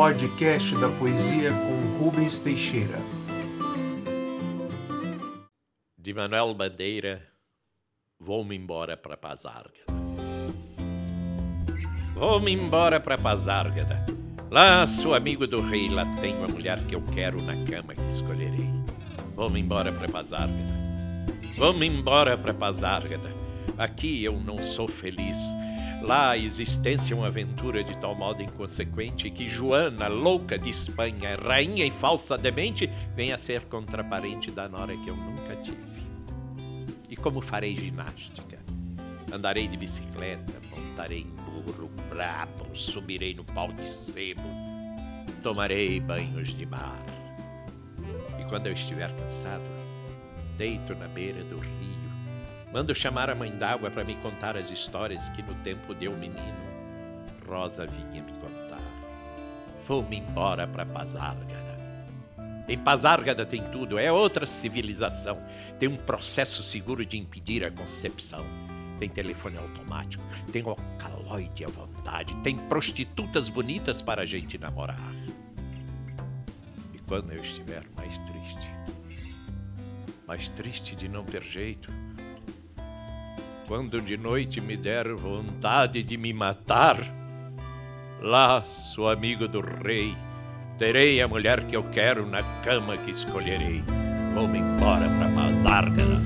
podcast da poesia com Rubens Teixeira. De Manuel Bandeira, vou-me embora para Pazárgada. Vou-me embora para Pazárgada. Lá sou amigo do rei, lá tenho a mulher que eu quero na cama que escolherei. Vou-me embora para Pazárgada. Vou-me embora para Pazárgada. Aqui eu não sou feliz. Lá a existência é uma aventura de tal modo inconsequente que Joana, louca de Espanha, rainha e falsa demente, vem a ser contraparente da nora que eu nunca tive. E como farei ginástica? Andarei de bicicleta, montarei em burro brabo, subirei no pau de sebo, tomarei banhos de mar. E quando eu estiver cansado, deito na beira do rio, mando chamar a mãe d'água para me contar as histórias que no tempo de eu menino Rosa vinha me contar. Vou-me embora para Pazárgada. Em Pazárgada tem tudo, é outra civilização. Tem um processo seguro de impedir a concepção tem telefone automático, tem alcaloide à vontade, tem prostitutas bonitas para a gente namorar. E quando eu estiver mais triste, mais triste de não ter jeito, quando de noite me der vontade de me matar, lá sou amigo do rei, terei a mulher que eu quero na cama que escolherei. Vou-me embora para Mazárgara.